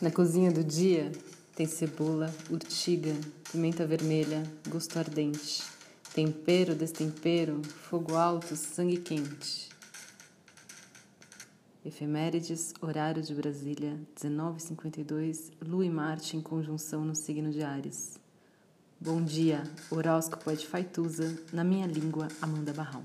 Na cozinha do dia tem cebola, urtiga, pimenta vermelha, gosto ardente, tempero, destempero, fogo alto, sangue quente. Efemérides, horário de Brasília, 1952, Lua e Marte em conjunção no signo de Ares. Bom dia, horóscopo é de Faituza, na minha língua, Amanda Barrão.